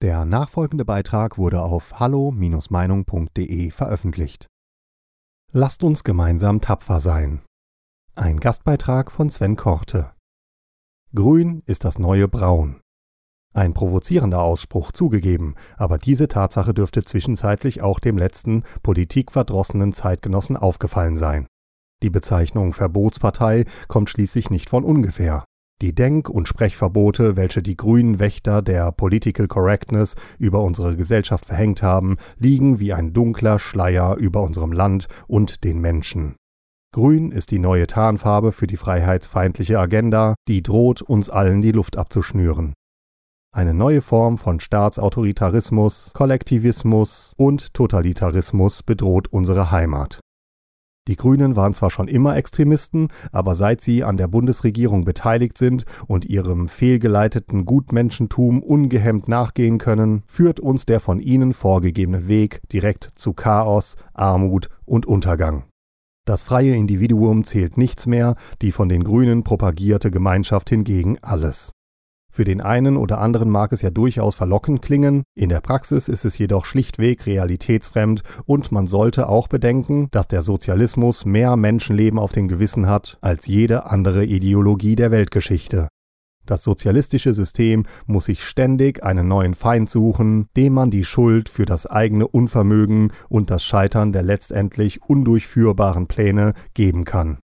Der nachfolgende Beitrag wurde auf hallo-meinung.de veröffentlicht. Lasst uns gemeinsam tapfer sein. Ein Gastbeitrag von Sven Korte. Grün ist das neue Braun. Ein provozierender Ausspruch zugegeben, aber diese Tatsache dürfte zwischenzeitlich auch dem letzten politikverdrossenen Zeitgenossen aufgefallen sein. Die Bezeichnung Verbotspartei kommt schließlich nicht von ungefähr. Die Denk- und Sprechverbote, welche die grünen Wächter der Political Correctness über unsere Gesellschaft verhängt haben, liegen wie ein dunkler Schleier über unserem Land und den Menschen. Grün ist die neue Tarnfarbe für die freiheitsfeindliche Agenda, die droht, uns allen die Luft abzuschnüren. Eine neue Form von Staatsautoritarismus, Kollektivismus und Totalitarismus bedroht unsere Heimat. Die Grünen waren zwar schon immer Extremisten, aber seit sie an der Bundesregierung beteiligt sind und ihrem fehlgeleiteten Gutmenschentum ungehemmt nachgehen können, führt uns der von ihnen vorgegebene Weg direkt zu Chaos, Armut und Untergang. Das freie Individuum zählt nichts mehr, die von den Grünen propagierte Gemeinschaft hingegen alles. Für den einen oder anderen mag es ja durchaus verlockend klingen, in der Praxis ist es jedoch schlichtweg realitätsfremd und man sollte auch bedenken, dass der Sozialismus mehr Menschenleben auf dem Gewissen hat als jede andere Ideologie der Weltgeschichte. Das sozialistische System muss sich ständig einen neuen Feind suchen, dem man die Schuld für das eigene Unvermögen und das Scheitern der letztendlich undurchführbaren Pläne geben kann.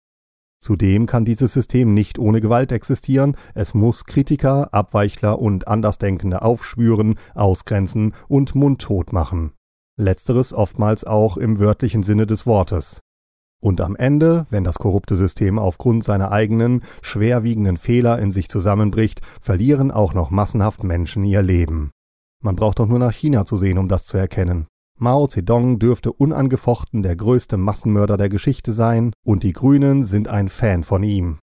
Zudem kann dieses System nicht ohne Gewalt existieren, es muss Kritiker, Abweichler und Andersdenkende aufspüren, ausgrenzen und mundtot machen. Letzteres oftmals auch im wörtlichen Sinne des Wortes. Und am Ende, wenn das korrupte System aufgrund seiner eigenen, schwerwiegenden Fehler in sich zusammenbricht, verlieren auch noch massenhaft Menschen ihr Leben. Man braucht doch nur nach China zu sehen, um das zu erkennen. Mao Zedong dürfte unangefochten der größte Massenmörder der Geschichte sein, und die Grünen sind ein Fan von ihm.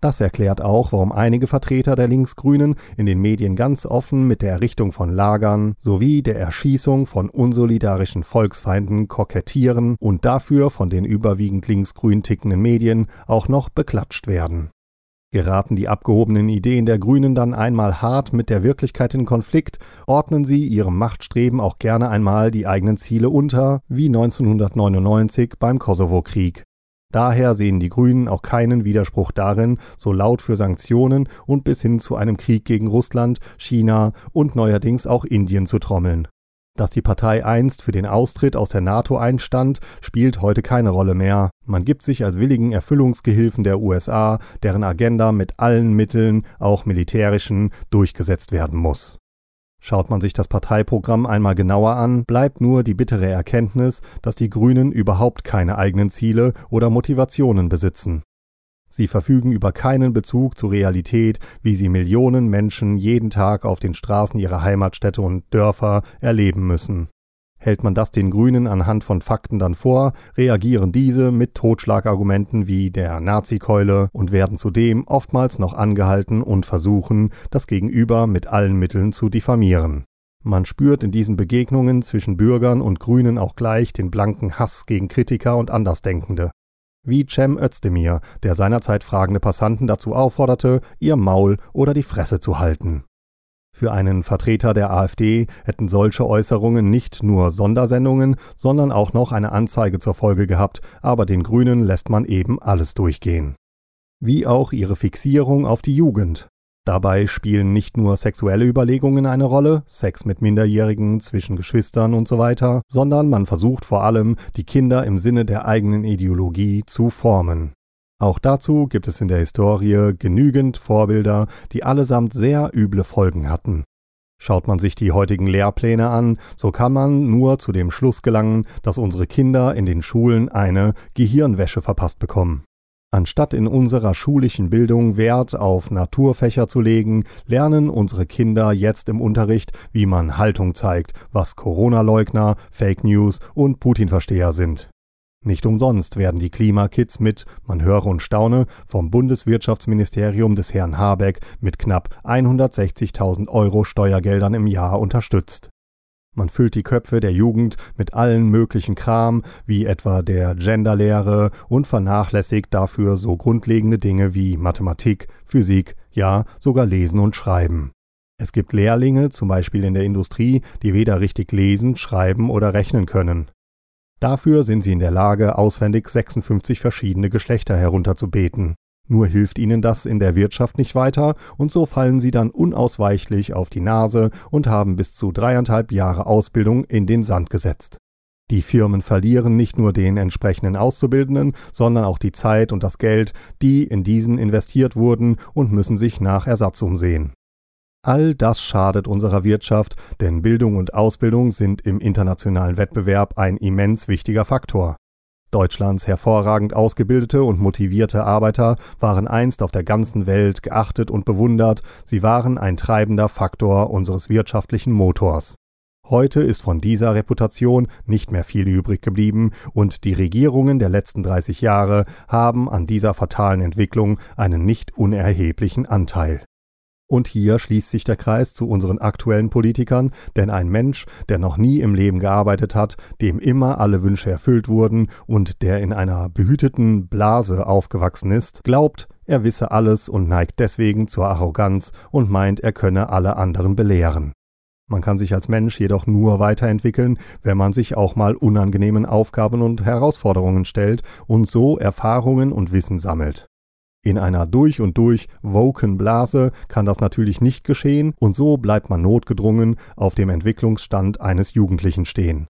Das erklärt auch, warum einige Vertreter der Linksgrünen in den Medien ganz offen mit der Errichtung von Lagern sowie der Erschießung von unsolidarischen Volksfeinden kokettieren und dafür von den überwiegend linksgrün tickenden Medien auch noch beklatscht werden. Geraten die abgehobenen Ideen der Grünen dann einmal hart mit der Wirklichkeit in Konflikt, ordnen sie ihrem Machtstreben auch gerne einmal die eigenen Ziele unter, wie 1999 beim Kosovo-Krieg. Daher sehen die Grünen auch keinen Widerspruch darin, so laut für Sanktionen und bis hin zu einem Krieg gegen Russland, China und neuerdings auch Indien zu trommeln. Dass die Partei einst für den Austritt aus der NATO einstand, spielt heute keine Rolle mehr. Man gibt sich als willigen Erfüllungsgehilfen der USA, deren Agenda mit allen Mitteln, auch militärischen, durchgesetzt werden muss. Schaut man sich das Parteiprogramm einmal genauer an, bleibt nur die bittere Erkenntnis, dass die Grünen überhaupt keine eigenen Ziele oder Motivationen besitzen. Sie verfügen über keinen Bezug zur Realität, wie sie Millionen Menschen jeden Tag auf den Straßen ihrer Heimatstädte und Dörfer erleben müssen. Hält man das den Grünen anhand von Fakten dann vor, reagieren diese mit Totschlagargumenten wie der Nazikeule und werden zudem oftmals noch angehalten und versuchen, das Gegenüber mit allen Mitteln zu diffamieren. Man spürt in diesen Begegnungen zwischen Bürgern und Grünen auch gleich den blanken Hass gegen Kritiker und Andersdenkende wie Cem Özdemir, der seinerzeit fragende Passanten dazu aufforderte, ihr Maul oder die Fresse zu halten. Für einen Vertreter der AfD hätten solche Äußerungen nicht nur Sondersendungen, sondern auch noch eine Anzeige zur Folge gehabt, aber den Grünen lässt man eben alles durchgehen. Wie auch ihre Fixierung auf die Jugend. Dabei spielen nicht nur sexuelle Überlegungen eine Rolle, Sex mit Minderjährigen, zwischen Geschwistern und so weiter, sondern man versucht vor allem, die Kinder im Sinne der eigenen Ideologie zu formen. Auch dazu gibt es in der Historie genügend Vorbilder, die allesamt sehr üble Folgen hatten. Schaut man sich die heutigen Lehrpläne an, so kann man nur zu dem Schluss gelangen, dass unsere Kinder in den Schulen eine Gehirnwäsche verpasst bekommen. Anstatt in unserer schulischen Bildung Wert auf Naturfächer zu legen, lernen unsere Kinder jetzt im Unterricht, wie man Haltung zeigt, was Corona-Leugner, Fake News und Putin-Versteher sind. Nicht umsonst werden die Klimakids mit, man höre und staune, vom Bundeswirtschaftsministerium des Herrn Habeck mit knapp 160.000 Euro Steuergeldern im Jahr unterstützt. Man füllt die Köpfe der Jugend mit allen möglichen Kram, wie etwa der Genderlehre, und vernachlässigt dafür so grundlegende Dinge wie Mathematik, Physik, ja sogar Lesen und Schreiben. Es gibt Lehrlinge, zum Beispiel in der Industrie, die weder richtig lesen, schreiben oder rechnen können. Dafür sind sie in der Lage, auswendig 56 verschiedene Geschlechter herunterzubeten. Nur hilft ihnen das in der Wirtschaft nicht weiter und so fallen sie dann unausweichlich auf die Nase und haben bis zu dreieinhalb Jahre Ausbildung in den Sand gesetzt. Die Firmen verlieren nicht nur den entsprechenden Auszubildenden, sondern auch die Zeit und das Geld, die in diesen investiert wurden und müssen sich nach Ersatz umsehen. All das schadet unserer Wirtschaft, denn Bildung und Ausbildung sind im internationalen Wettbewerb ein immens wichtiger Faktor. Deutschlands hervorragend ausgebildete und motivierte Arbeiter waren einst auf der ganzen Welt geachtet und bewundert, sie waren ein treibender Faktor unseres wirtschaftlichen Motors. Heute ist von dieser Reputation nicht mehr viel übrig geblieben und die Regierungen der letzten 30 Jahre haben an dieser fatalen Entwicklung einen nicht unerheblichen Anteil. Und hier schließt sich der Kreis zu unseren aktuellen Politikern, denn ein Mensch, der noch nie im Leben gearbeitet hat, dem immer alle Wünsche erfüllt wurden und der in einer behüteten Blase aufgewachsen ist, glaubt, er wisse alles und neigt deswegen zur Arroganz und meint, er könne alle anderen belehren. Man kann sich als Mensch jedoch nur weiterentwickeln, wenn man sich auch mal unangenehmen Aufgaben und Herausforderungen stellt und so Erfahrungen und Wissen sammelt. In einer durch und durch woken Blase kann das natürlich nicht geschehen und so bleibt man notgedrungen auf dem Entwicklungsstand eines Jugendlichen stehen.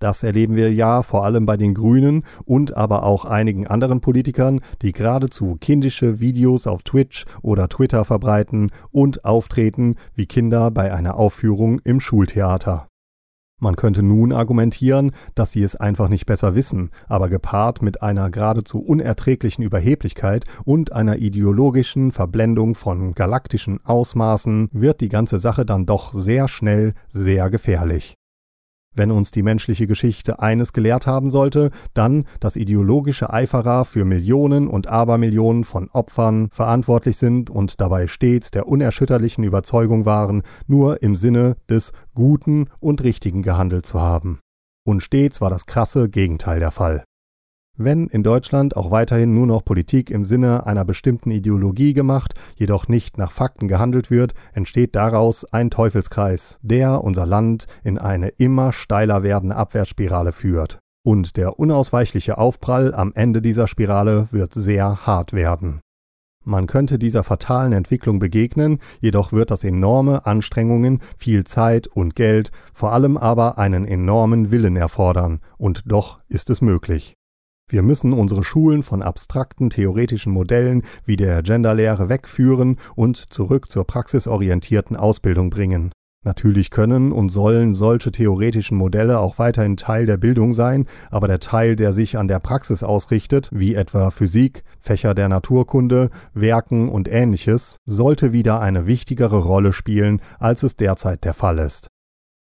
Das erleben wir ja vor allem bei den Grünen und aber auch einigen anderen Politikern, die geradezu kindische Videos auf Twitch oder Twitter verbreiten und auftreten wie Kinder bei einer Aufführung im Schultheater. Man könnte nun argumentieren, dass sie es einfach nicht besser wissen, aber gepaart mit einer geradezu unerträglichen Überheblichkeit und einer ideologischen Verblendung von galaktischen Ausmaßen wird die ganze Sache dann doch sehr schnell sehr gefährlich. Wenn uns die menschliche Geschichte eines gelehrt haben sollte, dann, dass ideologische Eiferer für Millionen und Abermillionen von Opfern verantwortlich sind und dabei stets der unerschütterlichen Überzeugung waren, nur im Sinne des Guten und Richtigen gehandelt zu haben. Und stets war das krasse Gegenteil der Fall. Wenn in Deutschland auch weiterhin nur noch Politik im Sinne einer bestimmten Ideologie gemacht, jedoch nicht nach Fakten gehandelt wird, entsteht daraus ein Teufelskreis, der unser Land in eine immer steiler werdende Abwärtsspirale führt. Und der unausweichliche Aufprall am Ende dieser Spirale wird sehr hart werden. Man könnte dieser fatalen Entwicklung begegnen, jedoch wird das enorme Anstrengungen, viel Zeit und Geld, vor allem aber einen enormen Willen erfordern, und doch ist es möglich. Wir müssen unsere Schulen von abstrakten theoretischen Modellen wie der Genderlehre wegführen und zurück zur praxisorientierten Ausbildung bringen. Natürlich können und sollen solche theoretischen Modelle auch weiterhin Teil der Bildung sein, aber der Teil, der sich an der Praxis ausrichtet, wie etwa Physik, Fächer der Naturkunde, Werken und ähnliches, sollte wieder eine wichtigere Rolle spielen, als es derzeit der Fall ist.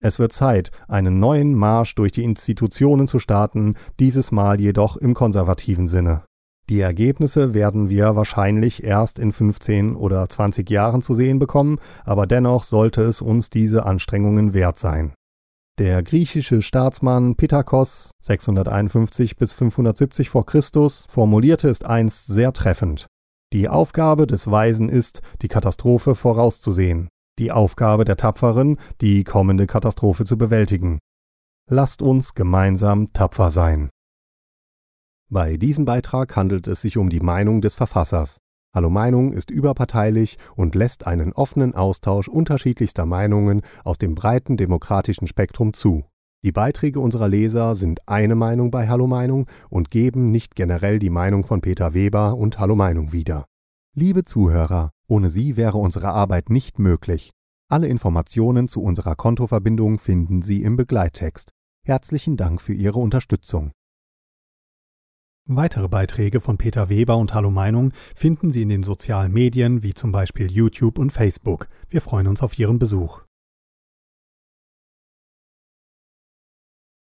Es wird Zeit, einen neuen Marsch durch die Institutionen zu starten, dieses Mal jedoch im konservativen Sinne. Die Ergebnisse werden wir wahrscheinlich erst in 15 oder 20 Jahren zu sehen bekommen, aber dennoch sollte es uns diese Anstrengungen wert sein. Der griechische Staatsmann Pittacos 651 bis 570 v. Chr. formulierte es einst sehr treffend. Die Aufgabe des Weisen ist, die Katastrophe vorauszusehen die Aufgabe der Tapferen, die kommende Katastrophe zu bewältigen. Lasst uns gemeinsam tapfer sein. Bei diesem Beitrag handelt es sich um die Meinung des Verfassers. Hallo Meinung ist überparteilich und lässt einen offenen Austausch unterschiedlichster Meinungen aus dem breiten demokratischen Spektrum zu. Die Beiträge unserer Leser sind eine Meinung bei Hallo Meinung und geben nicht generell die Meinung von Peter Weber und Hallo Meinung wieder. Liebe Zuhörer, ohne Sie wäre unsere Arbeit nicht möglich. Alle Informationen zu unserer Kontoverbindung finden Sie im Begleittext. Herzlichen Dank für Ihre Unterstützung. Weitere Beiträge von Peter Weber und Hallo Meinung finden Sie in den sozialen Medien wie zum Beispiel YouTube und Facebook. Wir freuen uns auf Ihren Besuch.